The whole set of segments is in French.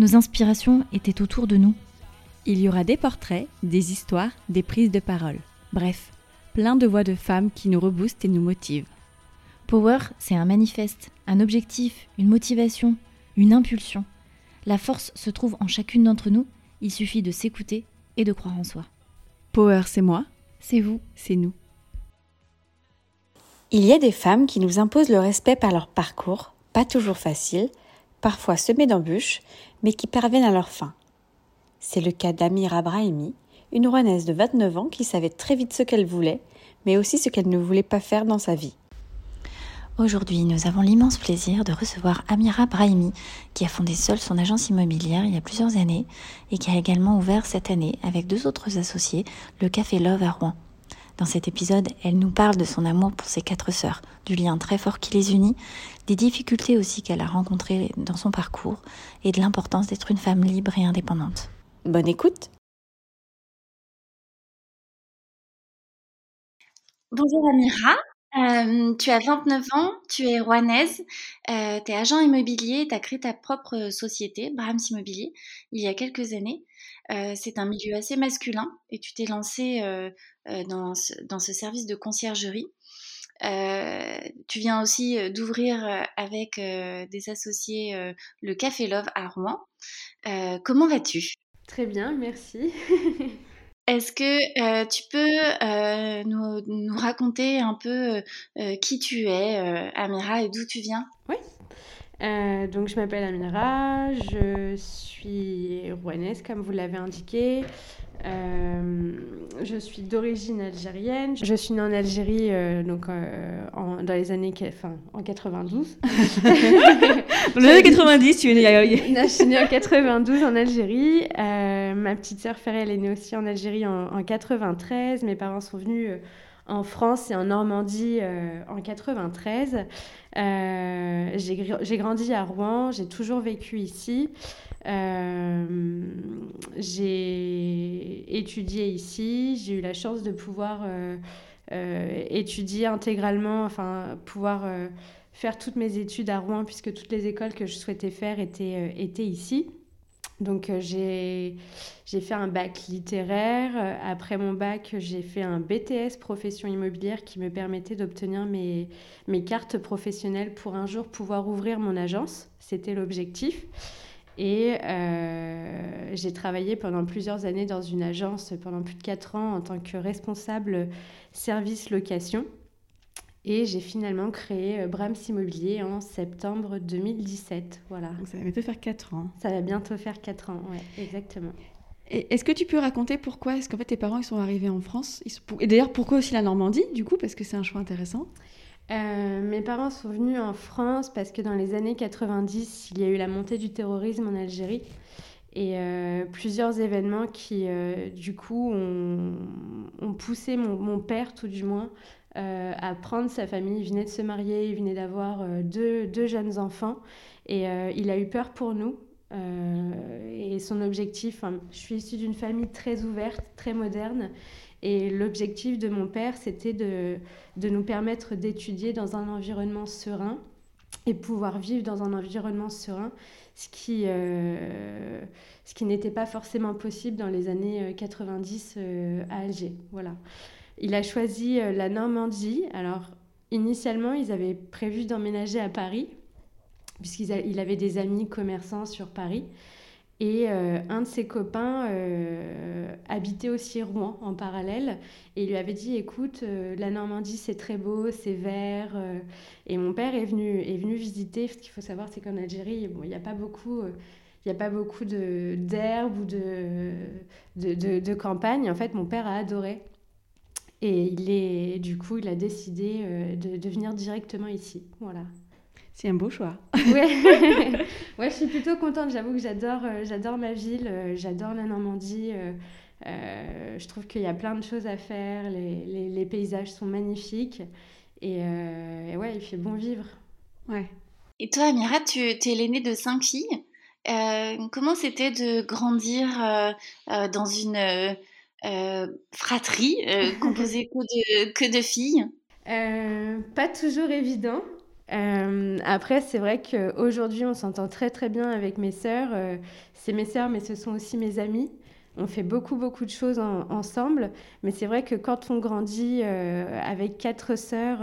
Nos inspirations étaient autour de nous. Il y aura des portraits, des histoires, des prises de parole. Bref, plein de voix de femmes qui nous reboostent et nous motivent. Power, c'est un manifeste, un objectif, une motivation, une impulsion. La force se trouve en chacune d'entre nous, il suffit de s'écouter et de croire en soi. Power, c'est moi, C'est vous. c'est nous. Il y a des femmes qui nous imposent le respect par leur parcours, pas toujours facile, parfois semé d'embûches, mais qui parviennent à leur fin. C'est le cas d'Amira Brahimi, une Rouennaise de 29 ans qui savait très vite ce qu'elle voulait, mais aussi ce qu'elle ne voulait pas faire dans sa vie. Aujourd'hui, nous avons l'immense plaisir de recevoir Amira Brahimi, qui a fondé seule son agence immobilière il y a plusieurs années et qui a également ouvert cette année, avec deux autres associés, le Café Love à Rouen. Dans cet épisode, elle nous parle de son amour pour ses quatre sœurs, du lien très fort qui les unit, des difficultés aussi qu'elle a rencontrées dans son parcours et de l'importance d'être une femme libre et indépendante. Bonne écoute Bonjour Amira, Euh, tu as 29 ans, tu es rouennaise, euh, tu es agent immobilier, tu as créé ta propre société, Brahms Immobilier, il y a quelques années. Euh, c'est un milieu assez masculin et tu t'es lancé euh, euh, dans, ce, dans ce service de conciergerie. Euh, tu viens aussi d'ouvrir avec des associés le Café Love à Rouen. Comment vas-tu? Très bien, merci. Est-ce que tu peux nous, nous raconter un peu qui tu es, Amira, et d'où tu viens? Oui. Euh, donc, je m'appelle Amira, je suis rouennaise, comme vous l'avez indiqué. Euh, je suis d'origine algérienne. Je suis née en Algérie euh, donc, en- dans les années, enfin, en 92. Dans les années 90, tu es née à- Non, je suis née en 92 en Algérie. Ma petite sœur Ferré, elle est née aussi en Algérie en, en 93. Mes parents sont venus en France et en Normandie euh, en 93. Euh, j'ai gr- j'ai grandi à Rouen, j'ai toujours vécu ici. Euh, j'ai étudié ici, j'ai eu la chance de pouvoir étudier intégralement, enfin pouvoir faire toutes mes études à Rouen puisque toutes les écoles que je souhaitais faire étaient, étaient ici. Donc euh, j'ai fait un bac littéraire. Euh, Après mon bac, j'ai fait un BTS profession immobilière qui me permettait d'obtenir mes, mes cartes professionnelles pour un jour pouvoir ouvrir mon agence. C'était l'objectif. Et euh, j'ai travaillé pendant plusieurs années dans une agence, pendant plus de 4 ans, en tant que responsable service location. Et j'ai finalement créé euh, Brahms Immobilier en septembre 2017. Voilà. Donc ça va bientôt faire 4 ans. Ça va bientôt faire 4 ans, ouais, exactement. Est-ce que tu peux raconter pourquoi est-ce qu'en fait tes parents ils sont arrivés en France? Ils sont- Et d'ailleurs pourquoi aussi la Normandie du coup parce que c'est un choix intéressant? Euh, mes parents sont venus en France parce que dans les années 90, il y a eu la montée du terrorisme en Algérie et euh, plusieurs événements qui, euh, du coup, ont, ont poussé mon, mon père, tout du moins, euh, à prendre sa famille. Il venait de se marier, il venait d'avoir euh, deux, jeunes enfants et euh, il a eu peur pour nous. Euh, et son objectif, je suis issue d'une famille très ouverte, très moderne. Et l'objectif de mon père, c'était de, nous permettre d'étudier dans un environnement serein et pouvoir vivre dans un environnement serein, ce qui, euh, n'était pas forcément possible dans les années euh, 90 euh, à Alger. Voilà. Il a choisi euh, la Normandie. Alors, initialement, ils avaient prévu d'emménager à Paris, puisqu'il avait des amis commerçants sur Paris. Et un de ses copains habitait aussi Rouen en parallèle et il lui avait dit écoute, la Normandie c'est très beau, c'est vert. et mon père est venu, est venu visiter. Ce qu'il faut savoir, c'est qu'en Algérie, bon, il n'y a pas beaucoup il n'y a pas beaucoup d'herbe ou de, de, de, campagne. En fait, mon père a adoré. Et il est, du coup, il a décidé euh, de, de venir directement ici. Voilà. C'est un beau choix. ouais. ouais, je suis plutôt contente. J'avoue que j'adore, euh, j'adore ma ville, euh, j'adore la Normandie. je trouve qu'il y a plein de choses à faire. Les, les, les paysages sont magnifiques. Et, et, ouais, il fait bon vivre. Ouais. Et toi, Amira, tu es l'aînée de cinq filles. Euh, comment c'était de grandir euh, euh, dans une fratrie composée que de, que de filles Pas toujours évident. après, c'est vrai qu'aujourd'hui, on s'entend très très bien avec mes sœurs. c'est mes sœurs, mais ce sont aussi mes amis. On fait beaucoup beaucoup de choses ensemble, mais c'est vrai que quand on grandit avec quatre sœurs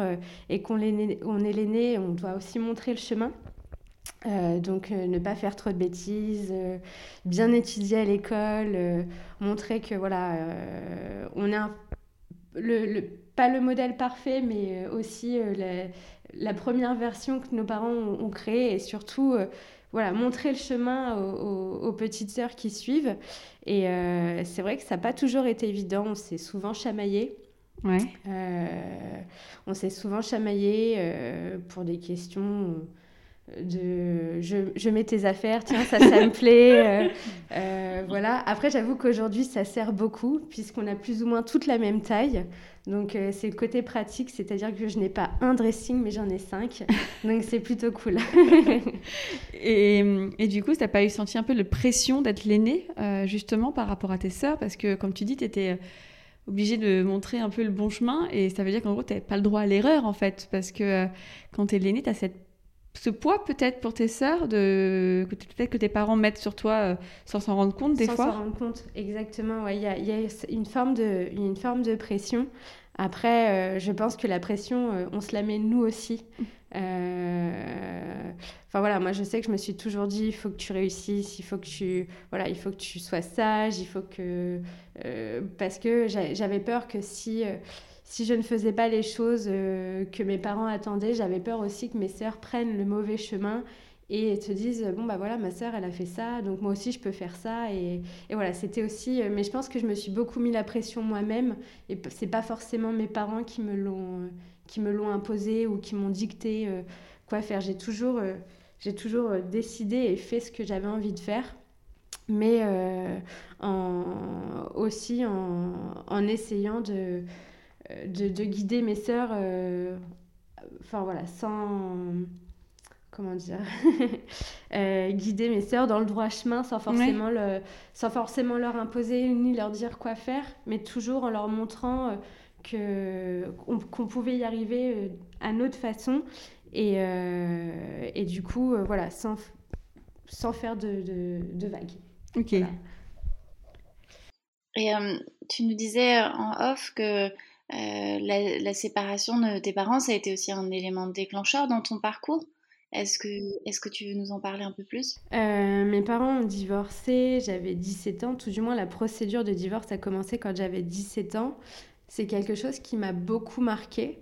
et qu'on on est l'aîné, on doit aussi montrer le chemin. Euh, donc euh, ne pas faire trop de bêtises, euh, bien étudier à l'école, montrer que voilà, on a le, pas le modèle parfait, mais aussi la, première version que nos parents ont, ont créée et surtout voilà, montrer le chemin aux, petites sœurs qui suivent. Et c'est vrai que ça n'a pas toujours été évident, on s'est souvent chamaillé. Ouais. on s'est souvent chamaillé pour des questions de je, je, mets tes affaires, tiens, ça, ça me plaît. Euh, euh, voilà. Après, j'avoue qu'aujourd'hui, ça sert beaucoup, puisqu'on a plus ou moins toute la même taille. Donc, euh, c'est le côté pratique, c'est-à-dire que je n'ai pas un dressing, mais j'en ai cinq. Donc, c'est plutôt cool. et, et, du coup, tu n'as pas eu senti un peu de pression d'être l'aînée, justement, par rapport à tes sœurs? Parce que, comme tu dis, tu étais obligée de montrer un peu le bon chemin, et ça veut dire qu'en gros, tu n'avais pas le droit à l'erreur, en fait. Parce que quand tu es l'aînée, tu as cette ce poids peut-être pour tes sœurs, de... peut-être que tes parents mettent sur toi euh, sans s'en rendre compte des fois Sans s'en rendre compte, exactement. Il y, a, y, a, une forme de, une forme de pression. Après, euh, je pense que la pression, euh, on se la met nous aussi. Enfin voilà, moi je sais que je me suis toujours dit, il faut que tu réussisses, il faut que tu, voilà, il faut que tu sois sage, il faut que... parce que j'avais peur que si si je ne faisais pas les choses euh, que mes parents attendaient, j'avais peur aussi que mes sœurs prennent le mauvais chemin et te disent bon bah voilà ma sœur elle a fait ça donc moi aussi je peux faire ça. Et, voilà c'était aussi euh, mais je pense que je me suis beaucoup mis la pression moi-même. Et c'est pas forcément mes parents qui me l'ont qui me l'ont imposé ou qui m'ont dicté euh, quoi faire. J'ai toujours j'ai toujours décidé et fait ce que j'avais envie de faire. Mais en, aussi en, en essayant de de, guider mes sœurs, euh, enfin voilà, sans comment dire, euh, guider mes sœurs dans le droit chemin sans forcément, le, sans forcément leur imposer ni leur dire quoi faire, mais toujours en leur montrant euh, que, qu'on, pouvait y arriver à notre façon et, et du coup, voilà, sans, sans faire de, de, vagues. Ok. Et tu nous disais en off que euh, la, séparation de tes parents, ça a été aussi un élément déclencheur dans ton parcours? Est-ce que, est que tu veux nous en parler un peu plus? Euh, Mes parents ont divorcé, j'avais 17 ans, tout du moins la procédure de divorce a commencé quand j'avais 17 ans. C'est quelque chose qui m'a beaucoup marqué.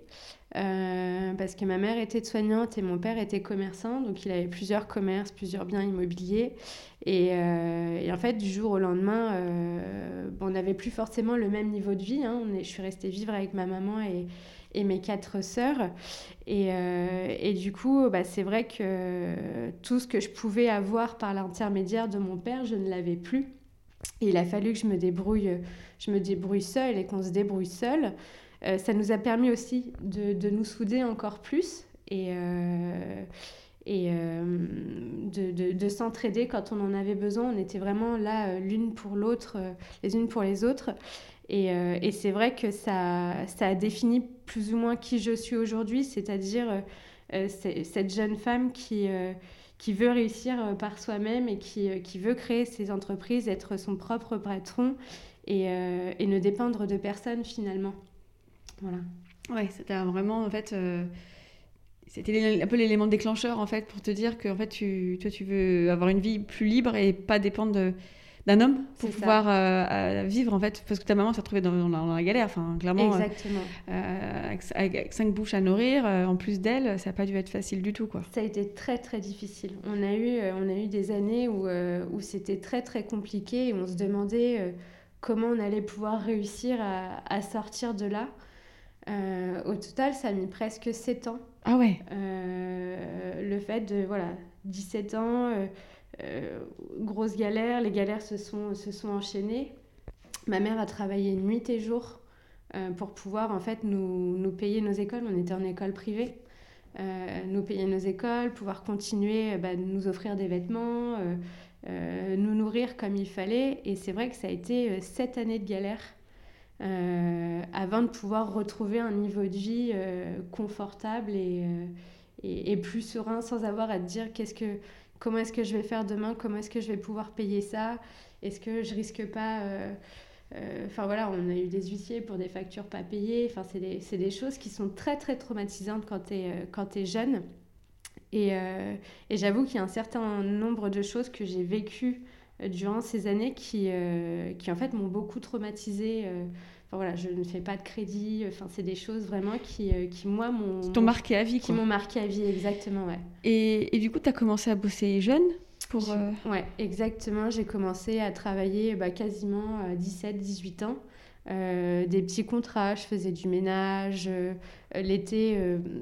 Euh, parce que ma mère était soignante et mon père était commerçant, donc il avait plusieurs commerces, plusieurs biens immobiliers. Et, euh, en fait, du jour au lendemain, euh, on n'avait plus forcément le même niveau de vie. Hein. Je suis restée vivre avec ma maman et, mes quatre sœurs. Et, du coup, bah, c'est vrai que tout ce que je pouvais avoir par l'intermédiaire de mon père, je ne l'avais plus. Il a fallu que je me débrouille, je me débrouille seule et qu'on se débrouille seule. Euh, ça nous a permis aussi de, nous souder encore plus et, euh, euh, de, de, de s'entraider quand on en avait besoin. On était vraiment là l'une pour l'autre, les unes pour les autres. Et, c'est vrai que ça, a défini plus ou moins qui je suis aujourd'hui, c'est-à-dire cette jeune femme qui veut réussir par soi-même et qui, veut créer ses entreprises, être son propre patron et ne dépendre de personne finalement. Voilà. Ouais, c'était vraiment en fait. Euh, c'était un peu l'élément déclencheur en fait pour te dire que en fait tu, toi tu veux avoir une vie plus libre et pas dépendre d'un homme pour pouvoir euh, vivre en fait. Parce que ta maman s'est retrouvée dans, la galère enfin clairement euh, exactement. euh, avec, cinq bouches à nourrir en plus d'elle ça n'a pas dû être facile du tout quoi. Ça a été très très difficile. On a eu on a eu des années où, où c'était très très compliqué et on se demandait comment on allait pouvoir réussir à, à sortir de là au total ça a mis presque sept ans ah ouais le fait de voilà 17 ans euh, grosse galère, les galères se sont, se sont enchaînées. Ma mère a travaillé nuit et jour euh, pour pouvoir en fait nous, nous, payer nos écoles. On était en école privée. Euh, nous payer nos écoles, pouvoir continuer, bah, nous offrir des vêtements, nous nourrir comme il fallait. Et c'est vrai que ça a été sept années de galère avant de pouvoir retrouver un niveau de vie confortable et, et, et, plus serein sans avoir à te dire qu'est-ce que comment est-ce que je vais faire demain, comment est-ce que je vais pouvoir payer ça, est-ce que je risque pas... Euh, euh, enfin voilà, on a eu des huissiers pour des factures pas payées. Enfin, c'est des, des, choses qui sont très très traumatisantes quand tu euh, es jeune. Et, et j'avoue qu'il y a un certain nombre de choses que j'ai vécues durant ces années qui, qui en fait m'ont beaucoup traumatisée voilà, je ne fais pas de crédit. Enfin, c'est des choses vraiment qui, euh, qui moi, m'ont. Qui t'ont marqué à vie, Qui m'ont marqué à vie, exactement, ouais. Et, et du coup, tu as commencé à bosser jeune pour. Euh, ouais, exactement. J'ai commencé à travailler bah, quasiment à 17, 18 ans. Euh, des petits contrats, je faisais du ménage. L'été,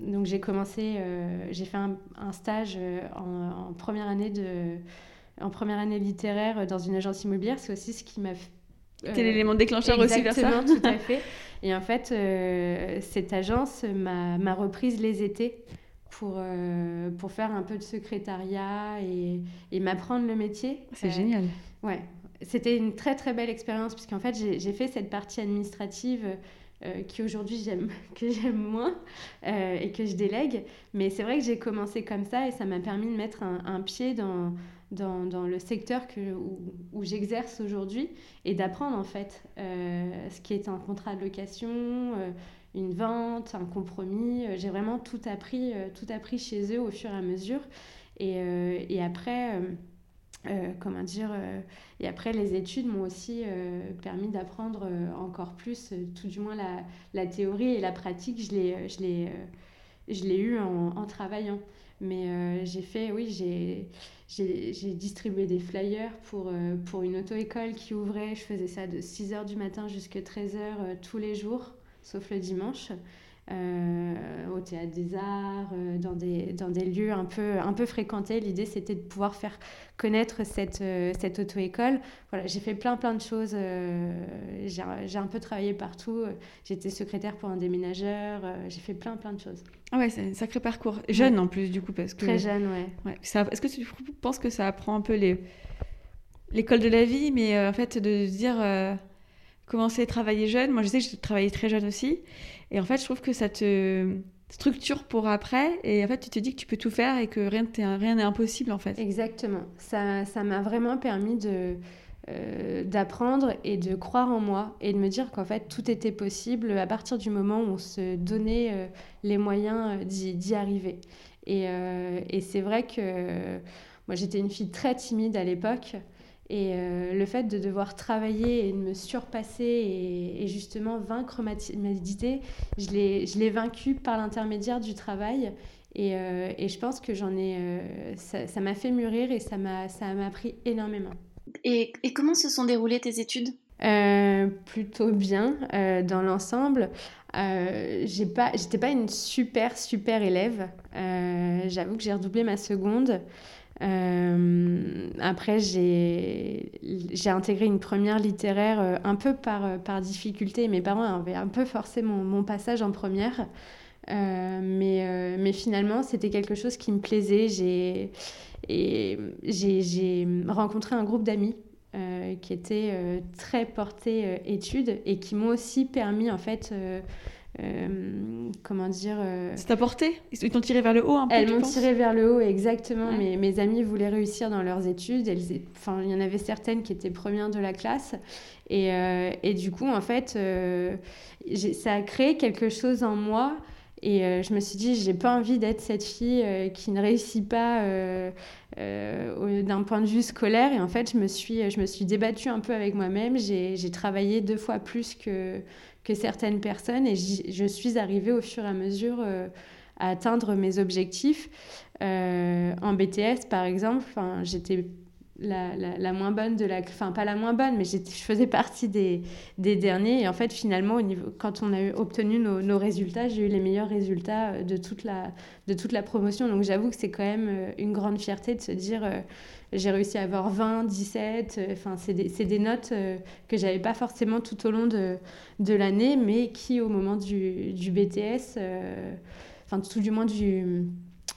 donc j'ai commencé, j'ai fait un, un stage en, en, première année de, en première année littéraire dans une agence immobilière. C'est aussi ce qui m'a c'était euh, l'élément déclencheur aussi vers ça. tout à fait. Et en fait, euh, cette agence m'a reprise les étés pour, euh, pour faire un peu de secrétariat et, et m'apprendre le métier. C'est génial. Ouais, c'était une très très belle expérience puisqu'en fait j'ai fait cette partie administrative qui aujourd'hui j'aime que j'aime moins et que je délègue. Mais c'est vrai que j'ai commencé comme ça et ça m'a permis de mettre un, un pied dans, dans, dans, le secteur que, où, où j'exerce aujourd'hui et d'apprendre en fait euh, ce qui est un contrat de location, euh, une vente, un compromis. Euh, j'ai vraiment tout appris, tout appris chez eux au fur et à mesure. Et, et après, comment dire, et après les études m'ont aussi permis d'apprendre encore plus, tout du moins la, la, théorie et la pratique, je l'ai, je je l'ai eu en, en travaillant. Mais j'ai fait, oui, j'ai distribué des flyers pour, euh, pour une auto-école qui ouvrait. Je faisais ça de 6h du matin jusqu'à 13h euh, tous les jours, sauf le dimanche. Euh, au théâtre des arts, dans, des, dans des lieux un peu, un peu fréquentés. L'idée, c'était de pouvoir faire connaître cette, cette auto-école. Voilà, j'ai fait plein, plein de choses. j'ai un peu travaillé partout. J'étais secrétaire pour un déménageur. j'ai fait plein, plein de choses. Ah ouais, c'est un sacré parcours. Jeune en plus, du coup, parce que... Très jeune, ouais. ouais Est-ce que tu penses que ça apprend un peu les... l'école de la vie, mais euh, en fait, de se dire... Euh, commencer à travailler jeune? Moi, je sais que j'ai travaillé très jeune aussi. Et en fait, je trouve que ça te structure pour après. Et en fait, tu te dis que tu peux tout faire et que rien n'est impossible, en fait. Exactement. Ça m'a vraiment permis de euh, d'apprendre et de croire en moi et de me dire qu'en fait tout était possible à partir du moment où on se donnait euh, les moyens euh, d'y arriver. Et, et c'est vrai que moi j'étais une fille très timide à l'époque et le fait de devoir travailler et de me surpasser et, et justement vaincre ma timidité, je l'ai vaincu par l'intermédiaire du travail et, et, je pense que j'en ai, ça m'a fait mûrir et ça m'a appris énormément. Et, comment se sont déroulées tes études? Euh, Plutôt bien euh, dans l'ensemble. Euh, j'ai pas, j'étais pas une super super élève. Euh, j'avoue que j'ai redoublé ma seconde. Après, j'ai, intégré une première littéraire un peu par, par difficulté. Mes parents avaient un peu forcé mon, passage en première. mais, mais finalement, c'était quelque chose qui me plaisait. J'ai, rencontré un groupe d'amis euh, qui étaient euh, très portés euh, études et qui m'ont aussi permis, en fait, comment dire... C'est ta portée? Ils t'ont tiré vers le haut un peu Elles m'ont tiré vers le haut, exactement. Mes, mes amis voulaient réussir dans leurs études. Elles, enfin, il y en avait certaines qui étaient premières de la classe. Et, et du coup, en fait, ça a créé quelque chose en moi Et je me suis dit, j'ai pas envie d'être cette fille qui ne réussit pas d'un point de vue scolaire. Et en fait, je me suis, je me suis débattue un peu avec moi-même. J'ai travaillé deux fois plus que, que certaines personnes et je suis arrivée au fur et à mesure à atteindre mes objectifs. en BTS, par exemple, j'étais la, la, moins bonne de la... Enfin, pas la moins bonne, mais je faisais partie des, des, derniers. Et en fait, finalement, au niveau, quand on a eu, obtenu nos, résultats, j'ai eu les meilleurs résultats euh, de toute la, de toute la promotion. Donc j'avoue que c'est quand même euh, une grande fierté de se dire... Euh, j'ai réussi à avoir 20, 17. Enfin, c'est des, des, notes que j'avais pas forcément tout au long de, de l'année, mais qui, au moment du, du BTS, enfin, tout du moins du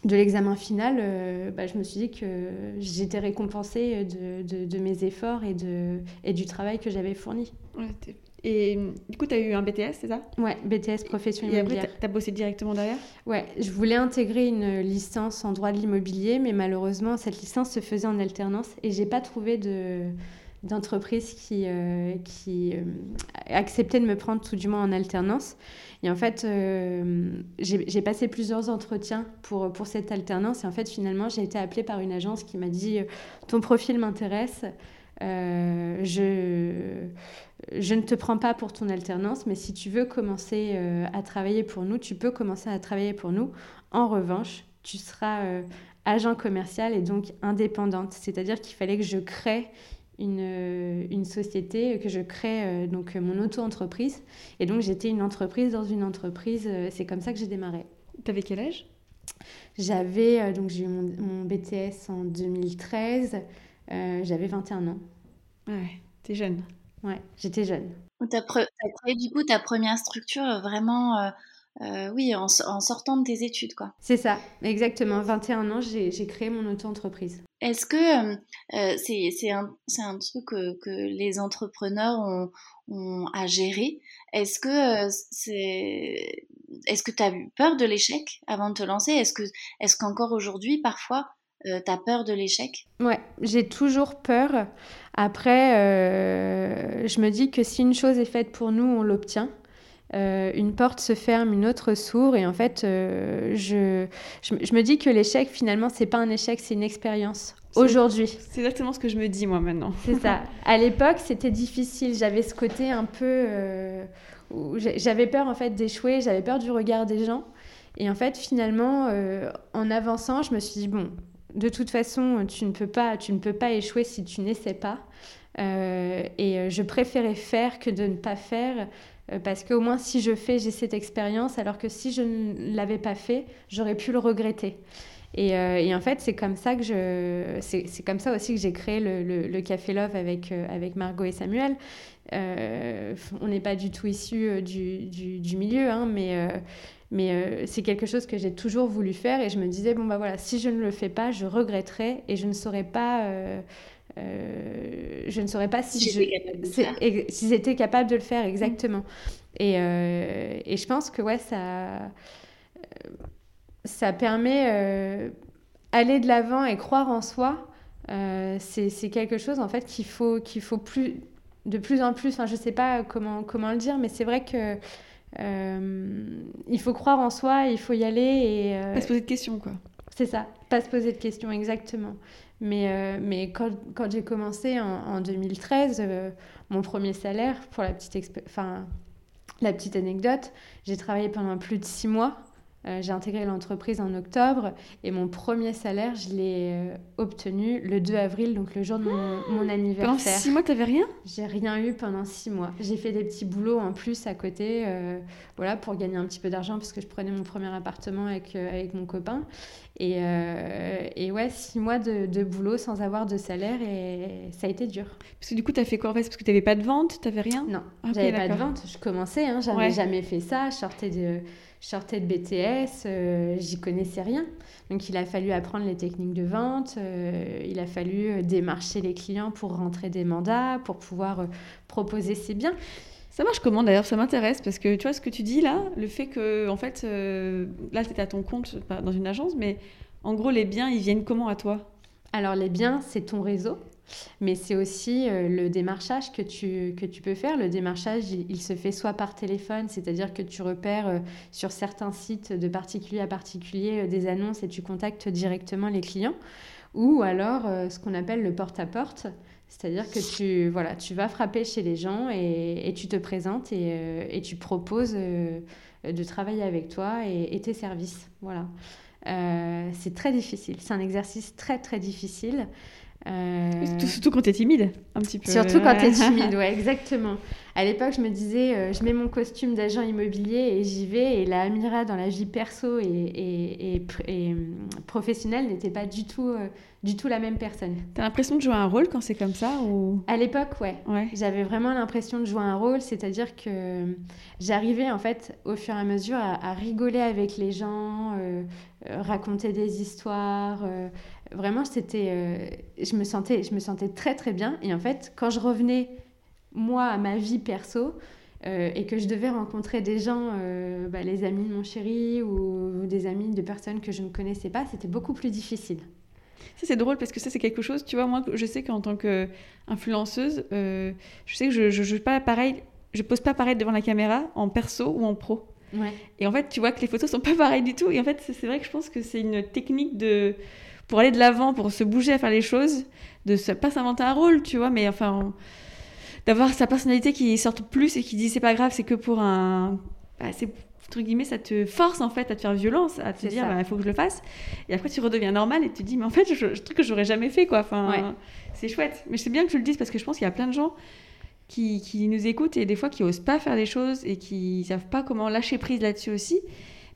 de l'examen final, euh, bah, je me suis dit que j'étais récompensée de, de, mes efforts et, de, et du travail que j'avais fourni. Et du coup, tu as eu un BTS, c'est ça? Ouais, BTS profession immobilière. Et après, tu as bossé directement derrière? Ouais, je voulais intégrer une licence en droit de l'immobilier, mais malheureusement, cette licence se faisait en alternance et j'ai pas trouvé de d'entreprise qui, euh, qui euh, acceptait de me prendre tout du moins en alternance. Et en fait, euh, j'ai passé plusieurs entretiens pour, pour cette alternance. Et en fait, finalement, j'ai été appelée par une agence qui m'a dit Ton profil m'intéresse. Je, je ne te prends pas pour ton alternance, mais si tu veux commencer à travailler pour nous, tu peux commencer à travailler pour nous. En revanche, tu seras agent commercial et donc indépendante. C'est-à-dire qu'il fallait que je crée une, euh, une, société, que je crée euh, donc mon auto-entreprise. Et donc j'étais une entreprise dans une entreprise. Euh, c'est comme ça que j'ai démarré. Tu avais quel âge? J'avais, donc j'ai eu mon, BTS en 2013. J'avais 21 ans. Ouais, t'es jeune. Ouais, j'étais jeune. Tu as, créé du coup ta première structure vraiment euh, oui, en, sortant de tes études, quoi. C'est ça, exactement. 21 ans, j'ai créé mon auto-entreprise. Est-ce que euh, euh, c'est un, un, truc que, les entrepreneurs ont, à gérer? Est-ce que c'est est-ce que tu as eu peur de l'échec avant de te lancer? Est-ce que est-ce qu'encore aujourd'hui, parfois, tu as peur de l'échec? Ouais, j'ai toujours peur. Après, je me dis que si une chose est faite pour nous, on l'obtient. Euh, une porte se ferme, une autre s'ouvre. Et en fait, euh, je, je, me dis que l'échec, finalement, c'est pas un échec, c'est une expérience. Aujourd'hui. C'est exactement ce que je me dis, moi, maintenant. C'est ça. À l'époque, c'était difficile. J'avais ce côté un peu. Euh, j'avais peur, en fait, d'échouer. J'avais peur du regard des gens. Et en fait, finalement, en avançant, je me suis dit, bon, de toute façon, tu ne peux pas, tu ne peux pas échouer si tu n'essaies pas. et je préférais faire que de ne pas faire euh, parce qu'au moins si je fais, j'ai cette expérience, alors que si je ne l'avais pas fait, j'aurais pu le regretter. Et, euh, en fait, c'est comme ça que je, c'est comme ça aussi que j'ai créé le, le, Café Love avec euh, avec Margot et Samuel. on n'est pas du tout issus du, du, du, milieu, hein, mais mais c'est quelque chose que j'ai toujours voulu faire. Et je me disais bon bah voilà, si je ne le fais pas, je regretterai et je ne saurais pas euh, je ne saurais pas si, si j'étais capable de le faire exactement. Et, euh, et, je pense que ouais, ça, euh, ça permet aller de l'avant et croire en soi. c'est quelque chose en fait qu'il faut qu'il faut plus de plus en plus. Enfin, je sais pas comment comment le dire, mais c'est vrai que il faut croire en soi, il faut y aller et pas se poser de questions quoi. C'est ça, pas se poser de questions exactement. Mais, euh, mais quand, quand j'ai commencé en, en 2013, euh, mon premier salaire, pour la petite, enfin, la petite anecdote, j'ai travaillé pendant plus de six mois euh, j'ai intégré l'entreprise en octobre et mon premier salaire, je l'ai euh, obtenu le 2 avril, donc le jour de mon, anniversaire. Pendant six mois, tu n'avais rien? J'ai rien eu pendant six mois. J'ai fait des petits boulots en plus à côté, euh, voilà, pour gagner un petit peu d'argent parce que je prenais mon premier appartement avec, avec mon copain. Et, et ouais, six mois de, de, boulot sans avoir de salaire et ça a été dur. Parce que du coup, tu as fait quoi en fait? Parce que tu n'avais pas de vente? Tu n'avais rien? Non, ah, j'avais pas de vente. Je commençais, hein, j'avais jamais fait ça. Je sortais de je sortais de BTS, euh, j'y connaissais rien. Donc il a fallu apprendre les techniques de vente, euh, il a fallu euh, démarcher les clients pour rentrer des mandats, pour pouvoir proposer ses biens. Ça marche comment d'ailleurs? Ça m'intéresse parce que tu vois ce que tu dis là, le fait que en fait là tu à ton compte dans une agence, mais en gros les biens ils viennent comment à toi? Alors les biens c'est ton réseau. Mais c'est aussi euh, le démarchage que tu, que tu peux faire. Le démarchage, il, se fait soit par téléphone, c'est-à-dire que tu repères euh, sur certains sites de particulier à particulier euh, des annonces et tu contactes directement les clients, ou alors ce qu'on appelle le porte-à-porte. C'est-à-dire que tu, voilà, tu vas frapper chez les gens et, et tu te présentes et, et tu proposes de travailler avec toi et, tes services. Voilà. c'est très difficile. C'est un exercice très très difficile. Euh... Surtout quand tu es timide, un petit peu. Surtout quand tu es timide, ouais, exactement. À l'époque, je me disais, euh, je mets mon costume d'agent immobilier et j'y vais. Et la Amira, dans la vie perso et, et, et, et professionnelle, n'était pas du tout, euh, du tout la même personne. Tu as l'impression de jouer un rôle quand c'est comme ça ou... À l'époque, ouais. ouais. J'avais vraiment l'impression de jouer un rôle, c'est-à-dire que j'arrivais, en fait, au fur et à mesure, à, à rigoler avec les gens, raconter des histoires vraiment, c'était, euh, je, me sentais, je me sentais très très bien. Et en fait, quand je revenais, moi, à ma vie perso, euh, et que je devais rencontrer des gens, euh, bah, les amis de mon chéri ou, des amis de personnes que je ne connaissais pas, c'était beaucoup plus difficile. Ça, c'est drôle parce que ça, c'est quelque chose, tu vois, moi, je sais qu'en tant qu'influenceuse, je sais que je, je, je, pas pareil, je pose pas pareil devant la caméra en perso ou en pro. Ouais. Et en fait, tu vois que les photos sont pas pareilles du tout. Et en fait, c'est vrai que je pense que c'est une technique de pour aller de l'avant, pour se bouger à faire les choses, de ne pas s'inventer un rôle, tu vois, mais enfin, d'avoir sa personnalité qui sorte plus et qui dit c'est pas grave, c'est que pour un. Bah, c'est entre guillemets, ça te force en fait à te faire violence, à te dire il bah, faut que je le fasse. Et après tu redeviens normal et tu te dis mais en fait, je, je truc que j'aurais jamais fait quoi. Enfin, c'est chouette. Mais c'est bien que je le dise parce que je pense qu'il y a plein de gens qui, qui, nous écoutent et des fois qui osent pas faire les choses et qui savent pas comment lâcher prise là-dessus aussi.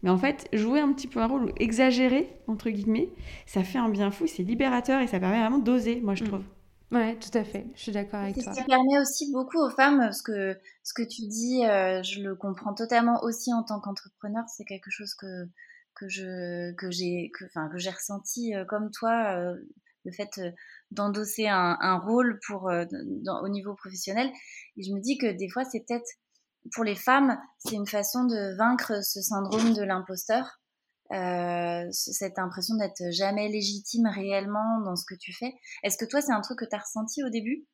Mais en fait, jouer un petit peu un rôle exagéré, entre guillemets, ça fait un bien fou, c'est libérateur et ça permet vraiment d'oser, moi je mm. trouve. Ouais, tout à fait. Je suis d'accord avec toi. Ça permet aussi beaucoup aux femmes, parce que ce que tu dis, euh, je le comprends totalement aussi en tant qu'entrepreneur. C'est quelque chose que que je que j'ai que enfin que j'ai ressenti euh, comme toi, euh, le fait d'endosser un, un, rôle pour au niveau professionnel. Et je me dis que des fois, c'est peut-être pour les femmes, c'est une façon de vaincre ce syndrome de l'imposteur, euh, cette impression d'être jamais légitime réellement dans ce que tu fais. Est-ce que toi, c'est un truc que tu as ressenti au début?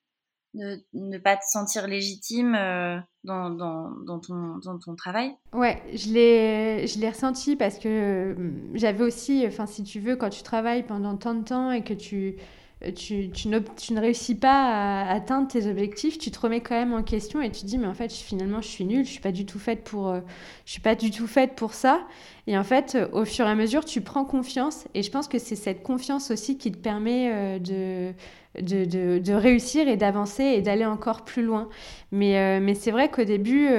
De ne pas te sentir légitime euh, dans, ton, dans, ton, travail? Ouais, je l'ai, je l'ai ressenti parce que euh, j'avais aussi, enfin si tu veux, quand tu travailles pendant tant de temps et que tu tu, tu, ne, réussis pas à atteindre tes objectifs, tu te remets quand même en question et tu te dis mais en fait finalement je suis nulle, je suis pas du tout faite pour euh, je suis pas du tout faite pour ça et en fait au fur et à mesure tu prends confiance et je pense que c'est cette confiance aussi qui te permet euh, de, de, de, de, réussir et d'avancer et d'aller encore plus loin. Mais, mais c'est vrai qu'au début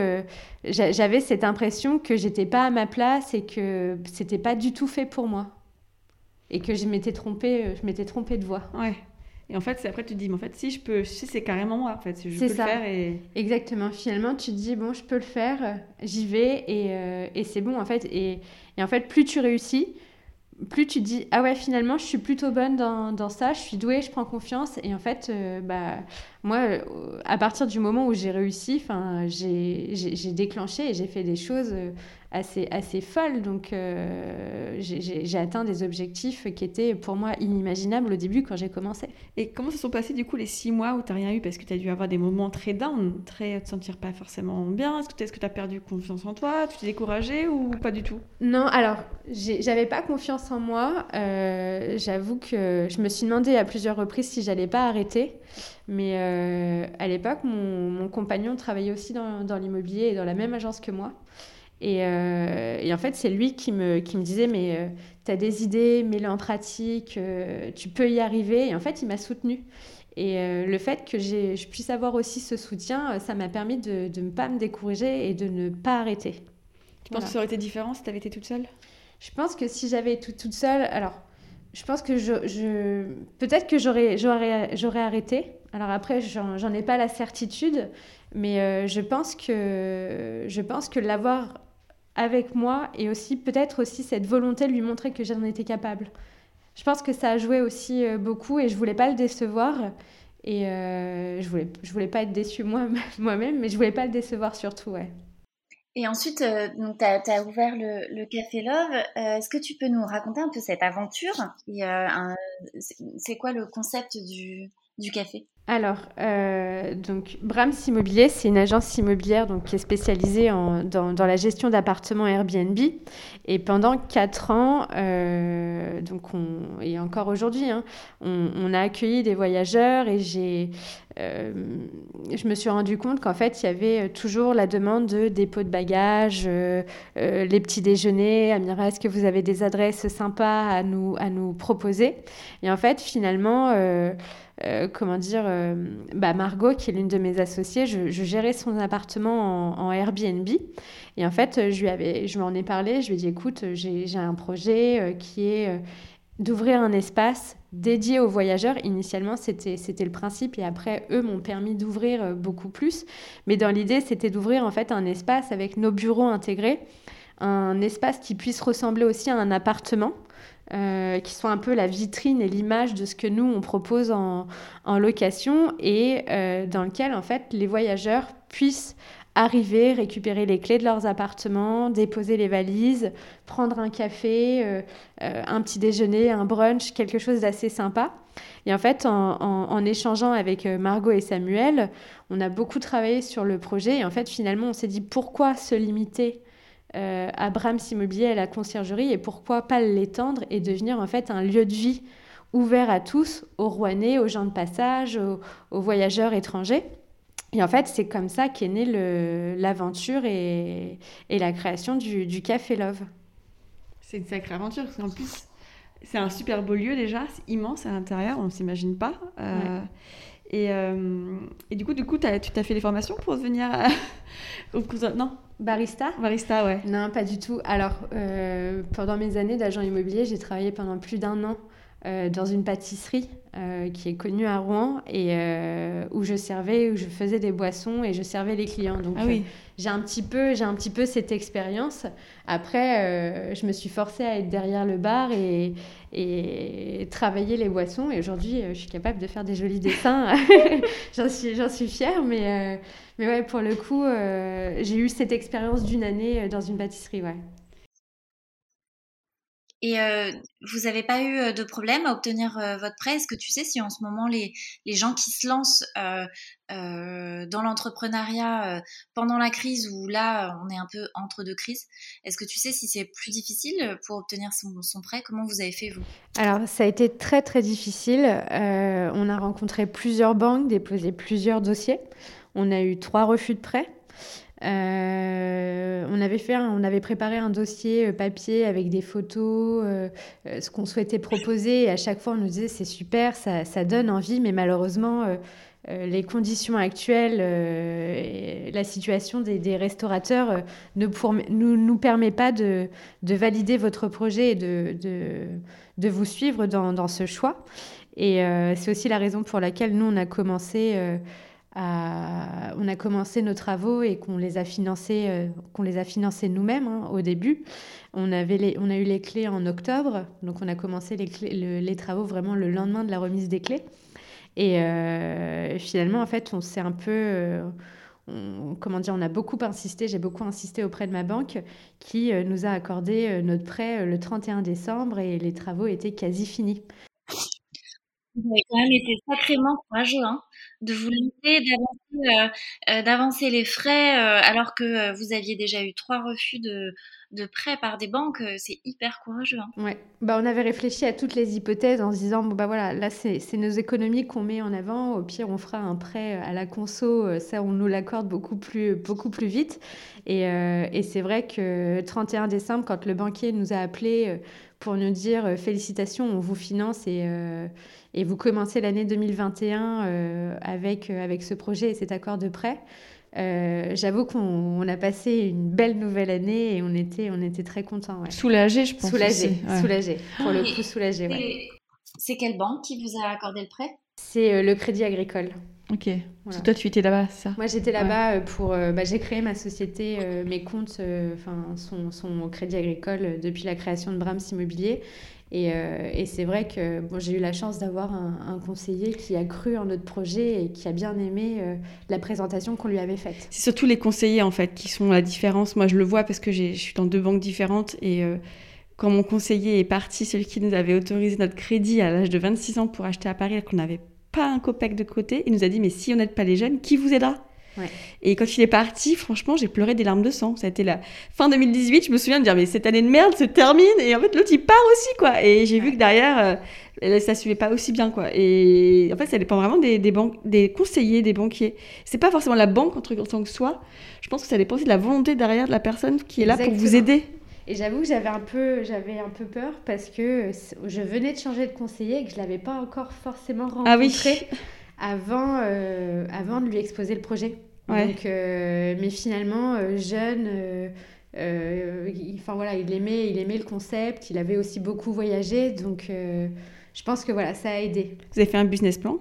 j'avais cette impression que j'étais pas à ma place et que c'était pas du tout fait pour moi et que je m'étais trompée, euh, je m'étais trompée de voix. Ouais. Et en fait, après, tu te dis, mais en fait, si je peux, si c'est carrément moi, en fait, je peux ça. le faire. Et... Exactement. Finalement, tu te dis, bon, je peux le faire, j'y vais, et, euh, et c'est bon, en fait. Et, et, en fait, plus tu réussis, plus tu te dis, ah ouais, finalement, je suis plutôt bonne dans, dans ça, je suis douée, je prends confiance. Et en fait, euh, bah, moi, à partir du moment où j'ai réussi, j'ai déclenché et j'ai fait des choses assez, assez folle. Donc, euh, j'ai atteint des objectifs qui étaient pour moi inimaginables au début quand j'ai commencé. Et comment se sont passés du coup les six mois où tu n'as rien eu? Parce que tu as dû avoir des moments très down, très te sentir pas forcément bien. Est-ce que tu as perdu confiance en toi? Tu t'es découragée ou pas du tout? Non, alors, j'avais pas confiance en moi. Euh, j'avoue que je me suis demandé à plusieurs reprises si j'allais pas arrêter. Mais euh, à l'époque, mon, mon, compagnon travaillait aussi dans, dans l'immobilier et dans la même agence que moi. Et, euh, et, en fait, c'est lui qui me, qui me disait, mais euh, tu as des idées, mets-les en pratique, euh, tu peux y arriver. Et en fait, il m'a soutenue. Et euh, le fait que je puisse avoir aussi ce soutien, ça m'a permis de ne pas me décourager et de ne pas arrêter. Tu voilà. penses que ça aurait été différent si tu avais été toute seule? Je pense que si j'avais été toute, seule, alors je pense que je, je... peut-être que j'aurais arrêté. Alors après, j'en ai pas la certitude, mais je pense que, je pense que l'avoir avec moi et aussi peut-être aussi cette volonté de lui montrer que j'en étais capable. Je pense que ça a joué aussi euh, beaucoup et je voulais pas le décevoir. Et euh, je voulais, je voulais pas être déçue moi, moi-même, mais je voulais pas le décevoir surtout, ouais. Et ensuite, euh, tu as, ouvert le, Café Love. Euh, Est-ce que tu peux nous raconter un peu cette aventure C'est quoi le concept du café? Alors, euh, donc Brahms Immobilier, c'est une agence immobilière donc, qui est spécialisée dans, la gestion d'appartements Airbnb. Et pendant quatre ans, euh, donc on, et encore aujourd'hui, hein, on, a accueilli des voyageurs et j'ai, euh, je me suis rendu compte qu'en fait, il y avait toujours la demande de dépôt de bagages, euh, euh, les petits déjeuners. Amira, est-ce que vous avez des adresses sympas à nous, à nous proposer? Et en fait, finalement, euh, euh, comment dire, euh, bah Margot, qui est l'une de mes associées, je, gérais son appartement en, en, Airbnb. Et en fait, je lui, avais, je lui en ai parlé, je lui ai dit, écoute, j'ai un projet euh, qui est euh, d'ouvrir un espace dédié aux voyageurs. Initialement, c'était le principe et après, eux m'ont permis d'ouvrir euh, beaucoup plus. Mais dans l'idée, c'était d'ouvrir en fait un espace avec nos bureaux intégrés, un espace qui puisse ressembler aussi à un appartement euh, qui sont un peu la vitrine et l'image de ce que nous, on propose en, en location et euh, dans lequel, en fait, les voyageurs puissent arriver, récupérer les clés de leurs appartements, déposer les valises, prendre un café, euh, euh, un petit déjeuner, un brunch, quelque chose d'assez sympa. Et en fait, en, échangeant avec euh, Margot et Samuel, on a beaucoup travaillé sur le projet. Et en fait, finalement, on s'est dit pourquoi se limiter à Brahms Immobilier, à la conciergerie, et pourquoi pas l'étendre et devenir en fait un lieu de vie ouvert à tous, aux Rouennais, aux gens de passage, aux voyageurs étrangers. Et en fait, c'est comme ça qu'est née l'aventure et, et, la création du, du Café Love. C'est une sacrée aventure, parce qu'en plus, c'est un super beau lieu déjà, c'est immense à l'intérieur, on ne s'imagine pas. Euh, ouais. et, euh, et, du coup, du coup as, tu t'as fait les formations pour devenir... non? Barista Barista, ouais. Non, pas du tout. Alors, euh, pendant mes années d'agent immobilier, j'ai travaillé pendant plus d'un an euh, dans une pâtisserie euh, qui est connue à Rouen et euh, où je servais, où je faisais des boissons et je servais les clients. Donc, ah oui. j'ai un petit peu, j'ai un petit peu cette expérience. Après, je me suis forcée à être derrière le bar et, et travailler les boissons. Et aujourd'hui, je suis capable de faire des jolis dessins. j'en suis, j'en suis fière, mais mais ouais, pour le coup, j'ai eu cette expérience d'une année dans une pâtisserie, ouais. Et euh, vous n'avez pas eu de problème à obtenir euh, votre prêt? Est-ce que tu sais si en ce moment les, les gens qui se lancent euh, dans l'entrepreneuriat pendant la crise ou là on est un peu entre deux crises, est-ce que tu sais si c'est plus difficile pour obtenir son, son, prêt? Comment vous avez fait vous? Alors ça a été très très difficile. on a rencontré plusieurs banques, déposé plusieurs dossiers. On a eu trois refus de prêt. Euh, on, avait fait on avait préparé un dossier papier avec des photos, euh, ce qu'on souhaitait proposer. Et à chaque fois, on nous disait c'est super, ça, donne envie, mais malheureusement, euh, les conditions actuelles, la situation des, restaurateurs ne nous, permet pas de, de, valider votre projet et de vous suivre dans, dans, ce choix. Et c'est aussi la raison pour laquelle nous, on a commencé on a commencé nos travaux et qu'on les a financés, euh, qu'on les a financés nous-mêmes hein, au début. On, avait on a eu les clés en octobre, donc on a commencé les, travaux vraiment le lendemain de la remise des clés. Et euh, finalement, en fait, on s'est un peu... Euh, comment dire, on a beaucoup insisté, j'ai beaucoup insisté auprès de ma banque qui nous a accordé notre prêt le 31 décembre et les travaux étaient quasi finis. Vous sacrément courageux hein, de vous limiter, d'avancer, euh, d'avancer les frais euh, alors que euh, vous aviez déjà eu trois refus de, de prêts par des banques. C'est hyper courageux. Hein. Ouais. Bah, on avait réfléchi à toutes les hypothèses en se disant bon, bah voilà, là c'est nos économies qu'on met en avant. Au pire, on fera un prêt à la conso. Ça, on nous l'accorde beaucoup plus, beaucoup plus vite. Et, et c'est vrai que 31 décembre, quand le banquier nous a appelés pour nous dire félicitations, on vous finance et et vous commencez l'année 2021 euh, avec, euh, avec ce projet et cet accord de prêt. Euh, J'avoue qu'on a passé une belle nouvelle année et on était, on était très contents. Ouais. Soulagé, je pense. Soulagé, ouais. soulagé. Pour le coup, soulagé. Ouais. C'est quelle banque qui vous a accordé le prêt? C'est euh, le Crédit Agricole. Ok. Voilà. Toi, tu étais là-bas, ça? Moi, j'étais là-bas ouais. pour. Euh, bah, j'ai créé ma société, euh, mes comptes, enfin, sont, sont au Crédit Agricole depuis la création de Brahms Immobilier. Et, euh, et c'est vrai que bon, j'ai eu la chance d'avoir un, un, conseiller qui a cru en notre projet et qui a bien aimé euh, la présentation qu'on lui avait faite. C'est surtout les conseillers en fait qui sont la différence. Moi je le vois parce que je suis dans deux banques différentes et euh, quand mon conseiller est parti, celui qui nous avait autorisé notre crédit à l'âge de 26 ans pour acheter à Paris, qu'on n'avait pas un copec de côté. Il nous a dit, mais si on n'aide pas les jeunes, qui vous aidera Ouais. Et quand il est parti, franchement, j'ai pleuré des larmes de sang. Ça a été la fin 2018. Je me souviens de dire, mais cette année de merde se termine. Et en fait, l'autre, il part aussi, quoi. Et j'ai vu que derrière, euh, ça suivait pas aussi bien, quoi. Et en fait, ça dépend vraiment des, des, banques, des conseillers, des banquiers. C'est pas forcément la banque en tant que soi. Je pense que ça dépend aussi de la volonté derrière de la personne qui est là pour vous aider. Et j'avoue que j'avais un peu, j'avais un peu peur parce que je venais de changer de conseiller et que je l'avais pas encore forcément rencontré ah oui. avant, euh, avant de lui exposer le projet. Ouais. Donc, euh, mais finalement, euh, jeune, il, voilà, il aimait, il aimait le concept. Il avait aussi beaucoup voyagé, donc je pense que voilà, ça a aidé. Vous avez fait un business plan?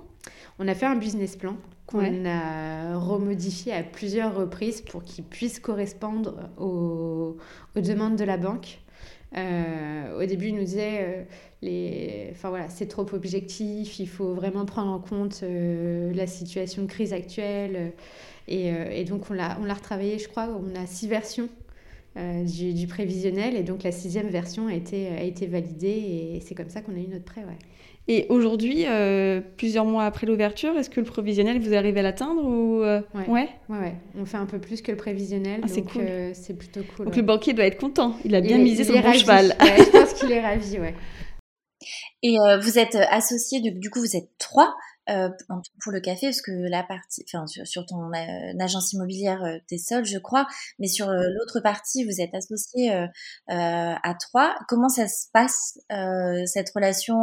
On a fait un business plan qu'on ouais. a remodifié à plusieurs reprises pour qu'il puisse correspondre aux, aux, demandes de la banque. Euh, au début, il nous disait, euh, les... enfin, voilà, c'est trop objectif, il faut vraiment prendre en compte euh, la situation de crise actuelle. Et, et donc, on l'a retravaillé, je crois, on a six versions du, du, prévisionnel, et donc la sixième version a été, a été validée, et c'est comme ça qu'on a eu notre prêt. Ouais. Et aujourd'hui, euh, plusieurs mois après l'ouverture, est-ce que le prévisionnel, vous arrivez à l'atteindre ou euh... ouais. Ouais? ouais. ouais, On fait un peu plus que le prévisionnel, ah, c'est donc cool. euh, c'est plutôt cool. Donc ouais. le banquier doit être content, il a bien il misé il le bon cheval. Ouais, je pense qu'il est ravi, ouais. Et euh, vous êtes associés, du, du coup vous êtes trois euh, pour le café, parce que la partie, enfin sur, sur ton euh, agence immobilière, euh, t'es seul, je crois, mais sur euh, l'autre partie, vous êtes associés euh, à trois. Comment ça se passe cette relation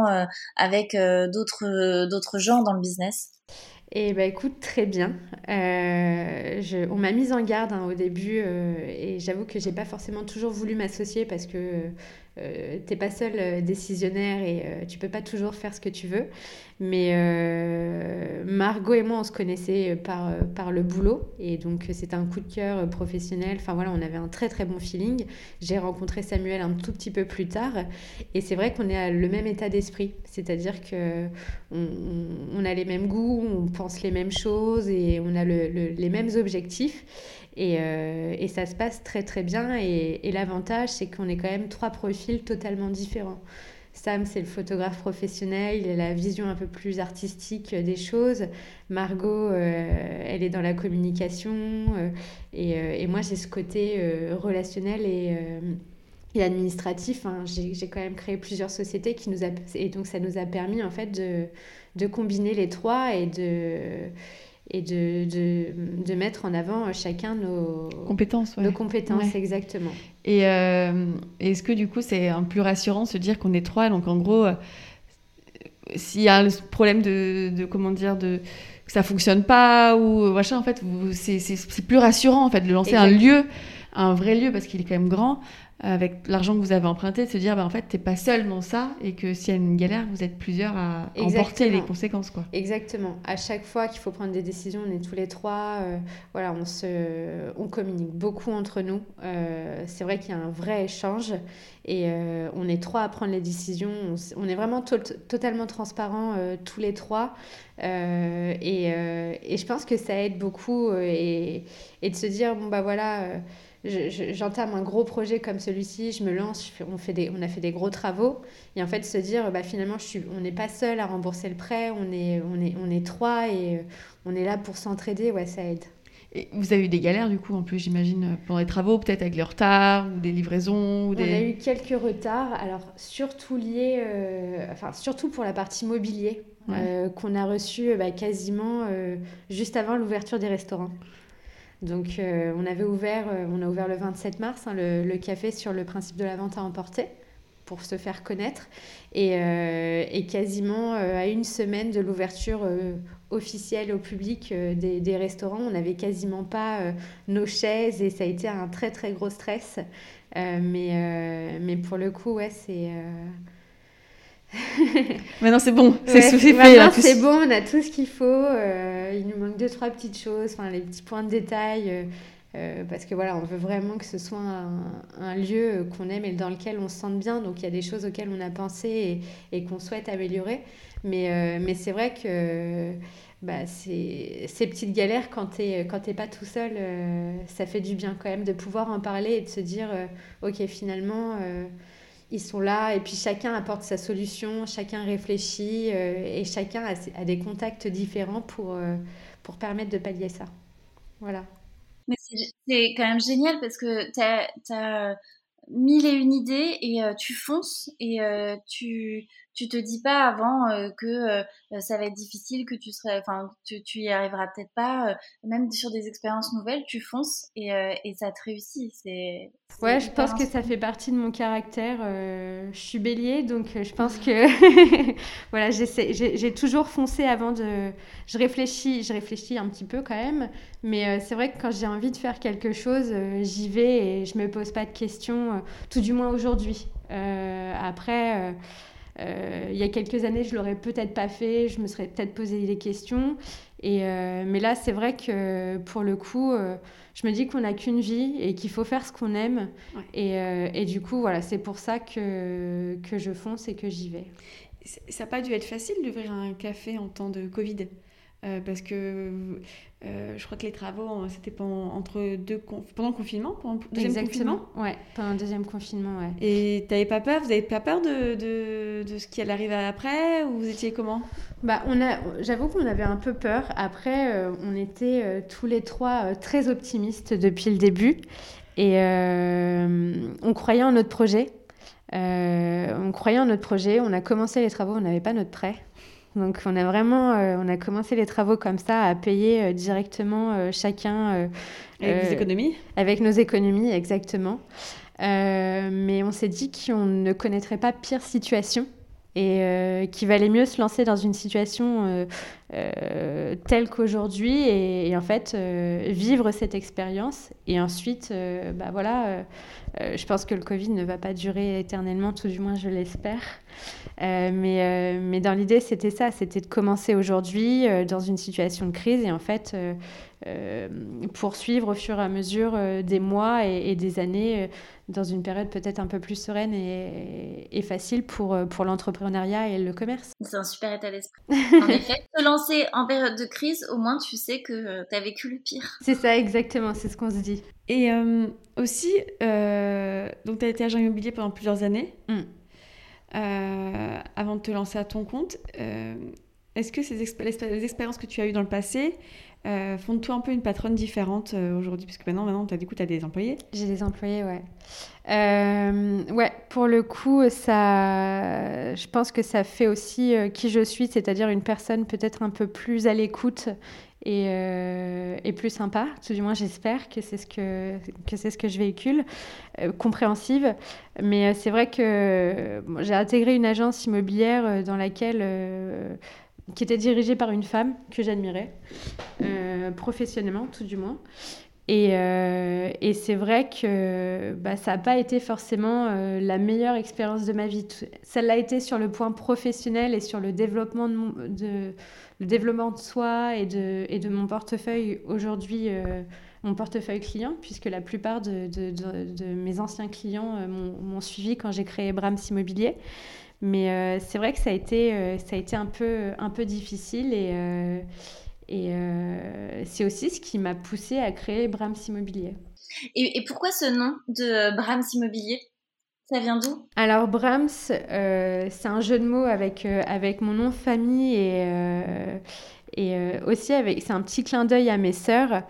avec d'autres d'autres gens dans le business? Et bah écoute, très bien. On m'a mise en garde hein, au début et j'avoue que j'ai pas forcément toujours voulu m'associer parce que t'es pas seul décisionnaire et tu peux pas toujours faire ce que tu veux. Mais Margot et moi, on se connaissait par, par le boulot et donc c'était un coup de cœur professionnel. Enfin voilà, on avait un très très bon feeling. J'ai rencontré Samuel un tout petit peu plus tard et c'est vrai qu'on est à le même état d'esprit, c'est-à-dire que on, a les mêmes goûts, on pense les mêmes choses et on a le, le, les mêmes objectifs. Et, euh, et, ça se passe très très bien. Et, et l'avantage, c'est qu'on est quand même trois profils totalement différents. Sam, c'est le photographe professionnel, il a la vision un peu plus artistique des choses. Margot, euh, elle est dans la communication. Euh, et, et, moi, j'ai ce côté relationnel et, et administratif. Hein. J'ai quand même créé plusieurs sociétés qui nous a, et donc ça nous a permis en fait de, de combiner les trois et de et de, de, de, mettre en avant chacun nos compétences. Ouais. Nos compétences, ouais. exactement. Et euh, est-ce que du coup, c'est un plus rassurant se dire qu'on est trois Donc en gros, euh, s'il y a le problème de, de, comment dire, de que ça fonctionne pas ou machin, en fait, c'est plus rassurant en fait de lancer exactement. un lieu, un vrai lieu parce qu'il est quand même grand avec l'argent que vous avez emprunté, de se dire, bah, en fait, t'es pas seul dans ça et que s'il y a une galère, vous êtes plusieurs à Exactement. emporter les conséquences. Quoi. Exactement. À chaque fois qu'il faut prendre des décisions, on est tous les trois, euh, voilà, on, se, on communique beaucoup entre nous. Euh, c'est vrai qu'il y a un vrai échange et euh, on est trois à prendre les décisions. On, on est vraiment to totalement transparents tous les trois. et, et je pense que ça aide beaucoup et, et de se dire, bon, bah voilà j'entame je, un gros projet comme celui-ci, je me lance, je fais, on, fait des, on a fait des gros travaux, et en fait se dire, bah, finalement, je suis, on n'est pas seul à rembourser le prêt, on est, on est, on est trois et on est là pour s'entraider, ouais, ça aide. Et vous avez eu des galères du coup en plus j'imagine pendant les travaux peut-être avec les retards ou des livraisons ou des... On a eu quelques retards alors surtout liés euh, enfin surtout pour la partie mobilier ouais. euh, qu'on a reçu bah, quasiment euh, juste avant l'ouverture des restaurants. Donc euh, on avait ouvert, euh, on a ouvert le 27 mars hein, le, café sur le principe de la vente à emporter pour se faire connaître et, euh, quasiment à une semaine de l'ouverture officielle au public des, des, restaurants, on n'avait quasiment pas nos chaises et ça a été un très très gros stress. mais, mais pour le coup, ouais, c'est Maintenant c'est bon, c'est ouais, fait. Maintenant c'est bon, on a tout ce qu'il faut. Euh, il nous manque deux trois petites choses, enfin les petits points de détail, euh, euh, parce que voilà, on veut vraiment que ce soit un, un lieu qu'on aime et dans lequel on se sente bien. Donc il y a des choses auxquelles on a pensé et, et qu'on souhaite améliorer. Mais mais c'est vrai que bah, ces petites galères quand tu n'es pas tout seul, ça fait du bien quand même de pouvoir en parler et de se dire ok finalement ils sont là et puis chacun apporte sa solution, chacun réfléchit et chacun a, des contacts différents pour, pour permettre de pallier ça. Voilà. Mais c'est quand même génial parce que tu as, mille et une idées et tu fonces et tu tu te dis pas avant euh, que euh, ça va être difficile, que tu serais, enfin, tu, tu y arriveras peut-être pas. Euh, même sur des expériences nouvelles, tu fonces et, et ça te réussit. C'est. Ouais, je pense que ça fait partie de mon caractère. je suis bélier, donc je pense que voilà, j'ai toujours foncé avant de. Je réfléchis, je réfléchis un petit peu quand même, mais c'est vrai que quand j'ai envie de faire quelque chose, j'y vais et je me pose pas de questions, tout du moins aujourd'hui. après. Euh, il y a quelques années, je l'aurais peut-être pas fait, je me serais peut-être posé des questions. Et, euh, mais là, c'est vrai que pour le coup, euh, je me dis qu'on n'a qu'une vie et qu'il faut faire ce qu'on aime. Et, et, du coup, voilà, c'est pour ça que, que je fonce et que j'y vais. Ça n'a pas dû être facile d'ouvrir un café en temps de Covid parce que euh, je crois que les travaux, hein, c'était pendant, entre deux pendant le confinement, pendant le deuxième Exactement. confinement. Ouais, pendant le deuxième confinement, ouais. Et t'avais pas peur Vous n'avez pas peur de, de, de, ce qui allait arriver après Ou vous étiez comment? Bah, on a, j'avoue qu'on avait un peu peur. Après, euh, on était tous les trois très optimistes depuis le début. Et on croyait en notre projet. on croyait en notre projet. On a commencé les travaux, on n'avait pas notre prêt. Donc on a vraiment, euh, on a commencé les travaux comme ça, à payer euh, directement euh, chacun. avec vos économies? Avec nos économies, exactement. mais on s'est dit qu'on ne connaîtrait pas pire situation et qu'il valait mieux se lancer dans une situation telle qu'aujourd'hui et, en fait vivre cette expérience et ensuite bah voilà je pense que le Covid ne va pas durer éternellement tout du moins je l'espère euh, mais, euh, mais dans l'idée, c'était ça, c'était de commencer aujourd'hui euh, dans une situation de crise et en fait poursuivre au fur et à mesure des mois et, des années dans une période peut-être un peu plus sereine et, et facile pour, pour l'entrepreneuriat et le commerce. C'est un super état d'esprit. en effet, te lancer en période de crise, au moins tu sais que tu as vécu le pire. C'est ça, exactement, c'est ce qu'on se dit. Et aussi, donc tu as été agent immobilier pendant plusieurs années. Mm. Euh, avant de te lancer à ton compte. Euh, est-ce que ces les expériences que tu as eues dans le passé euh, font de toi un peu une patronne différente aujourd'hui Parce que maintenant, maintenant as, du coup, tu as des employés J'ai des employés, ouais. ouais, pour le coup, ça, je pense que ça fait aussi qui je suis, c'est-à-dire une personne peut-être un peu plus à l'écoute euh, et, plus sympa, tout du moins j'espère que c'est ce que, que ce que je véhicule, euh, compréhensive. Mais euh, c'est vrai que j'ai intégré une agence immobilière dans laquelle qui était dirigée par une femme que j'admirais, professionnellement tout du moins. Et, et c'est vrai que bah, ça n'a pas été forcément la meilleure expérience de ma vie. Ça l'a été sur le point professionnel et sur le développement de, le développement de soi et de, et de mon portefeuille aujourd'hui, euh, mon portefeuille client, puisque la plupart de, de, mes anciens clients euh, m'ont suivi quand j'ai créé Brahms Immobilier. Mais euh, c'est vrai que ça a été, ça a été un, peu, un peu difficile et, et c'est aussi ce qui m'a poussé à créer Brahms Immobilier. Et, et pourquoi ce nom de Brahms Immobilier? Ça vient d'où? Alors Brahms, euh, c'est un jeu de mots avec, euh, avec mon nom de famille et, euh, et aussi avec, c'est un petit clin d'œil à mes sœurs.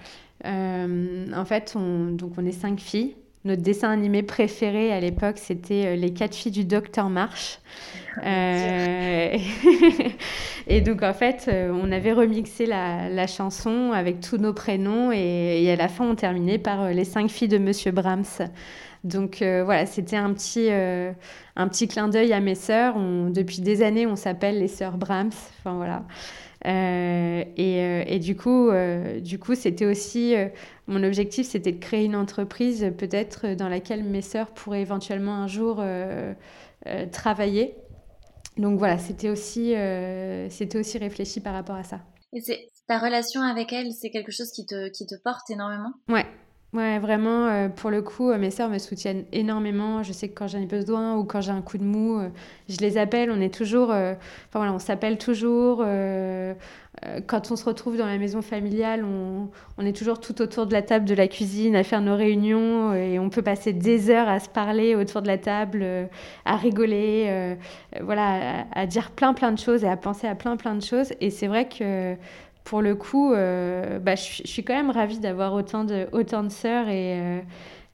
en fait, on, donc on est cinq filles. Notre dessin animé préféré à l'époque, c'était Les quatre filles du docteur March. et donc, en fait, on avait remixé la, la chanson avec tous nos prénoms et, et, à la fin, on terminait par Les cinq filles de Monsieur Brahms. Donc euh, voilà, c'était un petit, euh, un petit clin d'œil à mes sœurs. depuis des années, on s'appelle les sœurs Brahms. Enfin voilà. Euh, et, et, du coup, du coup, c'était aussi mon objectif, c'était de créer une entreprise peut-être dans laquelle mes sœurs pourraient éventuellement un jour travailler. Donc voilà, c'était aussi, c'était aussi réfléchi par rapport à ça. Et c'est ta relation avec elles, c'est quelque chose qui te, qui te porte énormément? Ouais, Ouais, vraiment, euh, pour le coup, euh, mes sœurs me soutiennent énormément. Je sais que quand j'en ai besoin ou quand j'ai un coup de mou, euh, je les appelle. On est toujours, enfin voilà, on s'appelle toujours. quand on se retrouve dans la maison familiale, on, est toujours tout autour de la table de la cuisine à faire nos réunions et on peut passer des heures à se parler autour de la table, à rigoler, voilà, à, dire plein plein de choses et à penser à plein plein de choses. Et c'est vrai que pour le coup, bah, je, suis quand même ravie d'avoir autant de, autant de sœurs et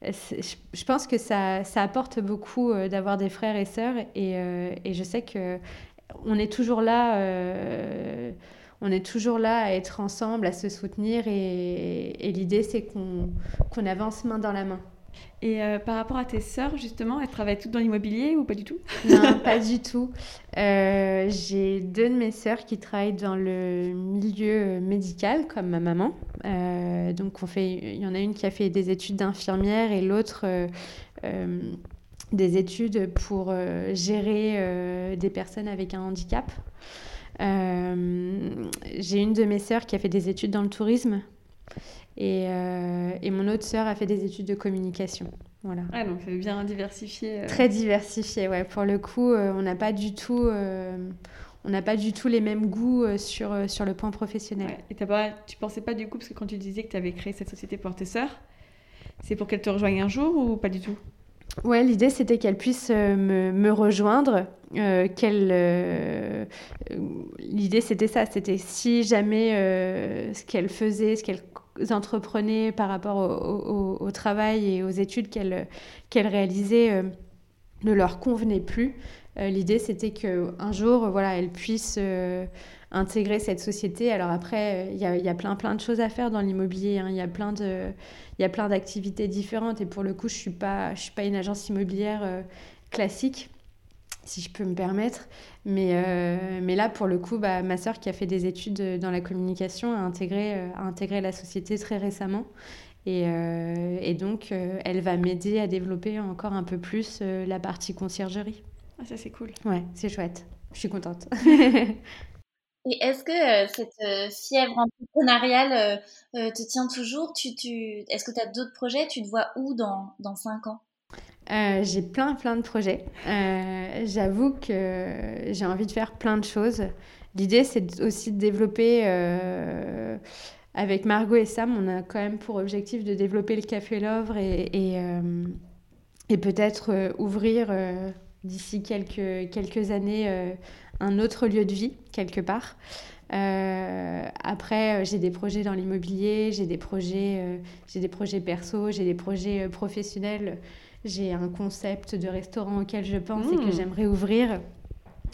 je pense que ça, ça apporte beaucoup euh, d'avoir des frères et sœurs et, euh, et, je sais que on est toujours là euh, on est toujours là à être ensemble à se soutenir et, et l'idée c'est qu'on avance main dans la main et euh, par rapport à tes sœurs, justement, elles travaillent toutes dans l'immobilier ou pas du tout? Non, pas du tout. Euh, j'ai deux de mes sœurs qui travaillent dans le milieu médical, comme ma maman. Euh, donc, il y en a une qui a fait des études d'infirmière et l'autre des études pour gérer des personnes avec un handicap. j'ai une de mes sœurs qui a fait des études dans le tourisme. Et, euh, et, mon autre sœur a fait des études de communication. Voilà. Ah, donc c'est bien diversifié. Euh. Très diversifié, ouais. Pour le coup, euh, on n'a pas du tout. on n'a pas du tout les mêmes goûts sur, sur le point professionnel. Ouais. Et pas, tu pensais pas du coup, parce que quand tu disais que tu avais créé cette société pour tes sœurs, c'est pour qu'elles te rejoignent un jour ou pas du tout? Ouais, l'idée c'était qu'elles puissent me, me, rejoindre. Euh, qu'elle, l'idée c'était ça, c'était si jamais ce qu'elles faisaient, ce qu'elles entreprenaient par rapport au, travail et aux études qu'elles qu'elles réalisaient euh, ne leur convenaient plus. Euh, l'idée, c'était qu'un jour, voilà, elles puissent euh, intégrer cette société. Alors après, il y a, plein, plein de choses à faire dans l'immobilier. Hein. Il y a plein d'activités différentes. Et pour le coup, je suis suis pas une agence immobilière classique si je peux me permettre. Mais, euh, mais là, pour le coup, bah, ma sœur qui a fait des études dans la communication a intégré, euh, a intégré la société très récemment. Et, euh, et donc, elle va m'aider à développer encore un peu plus la partie conciergerie. Ah, ça, c'est cool. Ouais, c'est chouette. Je suis contente. Et est-ce que cette fièvre entrepreneuriale te tient toujours? Tu, tu... Est-ce que tu as d'autres projets? Tu te vois où dans, dans 5 ans? Euh, j'ai plein, plein de projets. Euh, j'avoue que j'ai envie de faire plein de choses. L'idée, c'est aussi de développer, euh, avec Margot et Sam, on a quand même pour objectif de développer le Café Lovre et, et, et peut-être ouvrir d'ici quelques, quelques années un autre lieu de vie, quelque part. après, j'ai des projets dans l'immobilier, j'ai des projets, j'ai des projets perso, j'ai des projets professionnels j'ai un concept de restaurant auquel je pense et que mmh. j'aimerais ouvrir.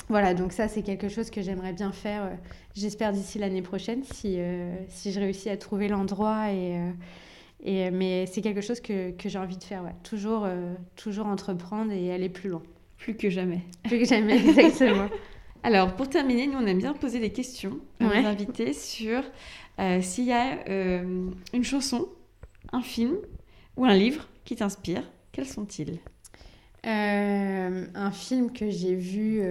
Voilà, donc ça, c'est quelque chose que j'aimerais bien faire, euh, j'espère d'ici l'année prochaine, si, euh, si je réussis à trouver l'endroit. Et, euh, et, mais c'est quelque chose que, que j'ai envie de faire, ouais. toujours, toujours entreprendre et aller plus loin. Plus que jamais. Plus que jamais, exactement. Alors, pour terminer, nous, on aime bien poser des questions à nos invités sur s'il y a une chanson, un film ou un livre qui t'inspire quels sont-ils? Euh, un film que j'ai vu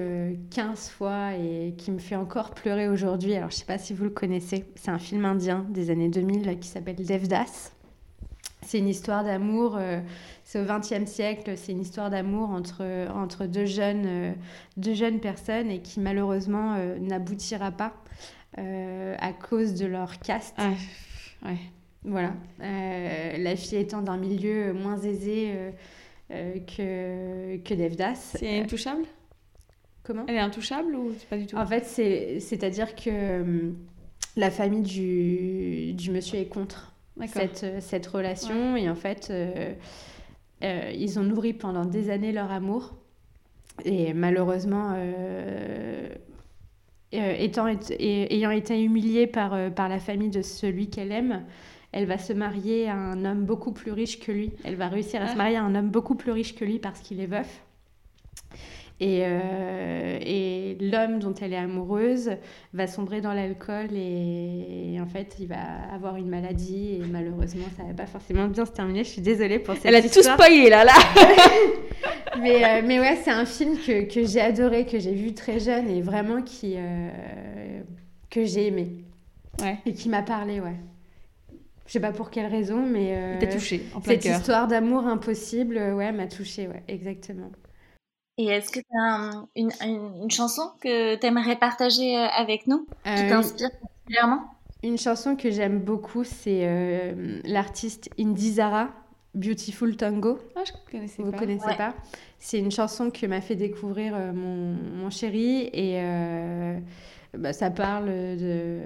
15 euh, fois et qui me fait encore pleurer aujourd'hui. Alors, je ne sais pas si vous le connaissez. C'est un film indien des années 2000 qui s'appelle Devdas. C'est une histoire d'amour. Euh, c'est au XXe siècle. C'est une histoire d'amour entre, entre deux, jeunes, deux jeunes personnes et qui malheureusement n'aboutira pas à cause de leur caste. Ah, ouais. Voilà. Euh, la fille étant d'un milieu moins aisé euh, euh, que, que Devdas. C'est intouchable? Comment? Elle est intouchable ou pas du tout? En fait, c'est-à-dire que la famille du, du monsieur est contre cette, cette relation. Et en fait, ils ont nourri pendant des années leur amour. Et malheureusement, étant, ayant été humiliée par, par la famille de celui qu'elle aime, elle va se marier à un homme beaucoup plus riche que lui. Elle va réussir à se marier à un homme beaucoup plus riche que lui parce qu'il est veuf. Et, euh, et l'homme dont elle est amoureuse va sombrer dans l'alcool et, en fait il va avoir une maladie et malheureusement ça va pas forcément bien se terminer. Je suis désolée pour cette Elle a tout spoilé là là. mais, euh, mais ouais c'est un film que, que j'ai adoré, que j'ai vu très jeune et vraiment qui euh, que j'ai aimé. Ouais. Et qui m'a parlé ouais. Je sais pas pour quelle raison, mais. Euh, T'as touché, en plein Cette histoire d'amour impossible, euh, ouais, m'a touché, ouais, exactement. Et est-ce que tu as une, une, chanson que tu aimerais partager euh, avec nous, qui t'inspire particulièrement? Une chanson que j'aime beaucoup, c'est l'artiste Indizara, Beautiful Tango. Ah, je connaissais Vous pas. connaissez pas? C'est une chanson que m'a fait découvrir mon, mon, chéri et bah, ça parle de,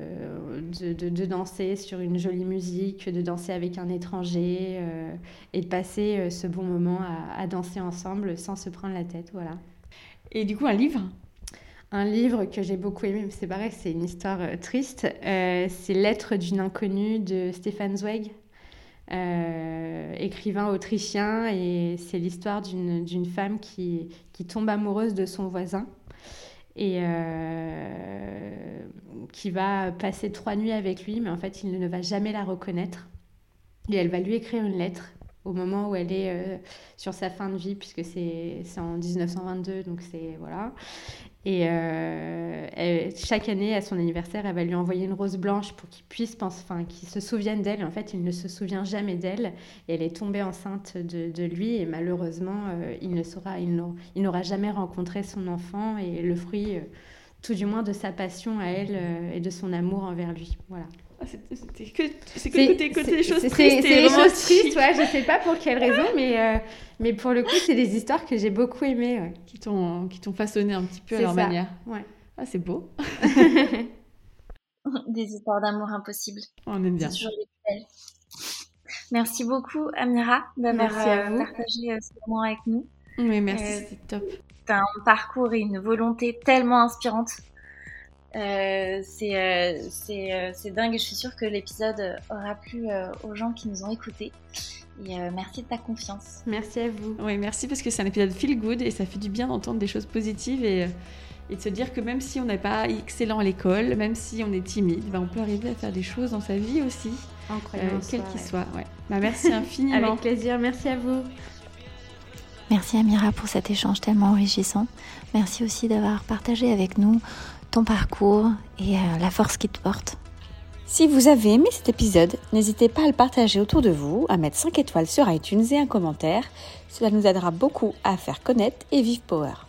de, de, de, danser sur une jolie musique, de danser avec un étranger euh, et de passer euh, ce bon moment à, à, danser ensemble sans se prendre la tête. Voilà. Et du coup, un livre? Un livre que j'ai beaucoup aimé, mais c'est pareil, c'est une histoire euh, triste. c'est Lettre d'une inconnue de Stefan Zweig. écrivain autrichien et c'est l'histoire d'une femme qui, qui tombe amoureuse de son voisin et euh, qui va passer trois nuits avec lui, mais en fait, il ne va jamais la reconnaître. Et elle va lui écrire une lettre au moment où elle est euh, sur sa fin de vie, puisque c'est en 1922, donc c'est voilà. Et euh, chaque année, à son anniversaire, elle va lui envoyer une rose blanche pour qu'il puisse penser, enfin, qu'il se souvienne d'elle. En fait, il ne se souvient jamais d'elle. Elle est tombée enceinte de, de lui. Et malheureusement, euh, il ne saura, il n'aura jamais rencontré son enfant et le fruit, euh, tout du moins, de sa passion à elle et de son amour envers lui. Voilà. Ah, c'est que, que côté, côté des choses tristes. C'est des choses tristes, ouais, je sais pas pour quelle raison, mais, euh, mais pour le coup, c'est des histoires que j'ai beaucoup aimées. Ouais. Qui t'ont façonné un petit peu à leur ça. manière. Ouais. Ah, c'est beau. des histoires d'amour impossibles. On aime bien. Toujours des Merci beaucoup, Amira, d'avoir euh, partagé euh, ce moment avec nous. Oui, merci, euh, c'est top. Tu as un parcours et une volonté tellement inspirante. Euh, c'est euh, euh, dingue et je suis sûre que l'épisode aura plu aux gens qui nous ont écoutés. Et merci de ta confiance. Merci à vous. Oui, merci parce que c'est un épisode feel good et ça fait du bien d'entendre des choses positives et, et, de se dire que même si on n'est pas excellent à l'école, même si on est timide, ben on peut arriver à faire des choses dans sa vie aussi, quel qu'il soit. Ouais. Bah, merci infiniment. Avec plaisir, merci à vous. Merci Amira pour cet échange tellement enrichissant. Merci aussi d'avoir partagé avec nous ton parcours et euh, la force qui te porte. Si vous avez aimé cet épisode, n'hésitez pas à le partager autour de vous, à mettre 5 étoiles sur iTunes et un commentaire. Cela nous aidera beaucoup à faire connaître et vivre Power.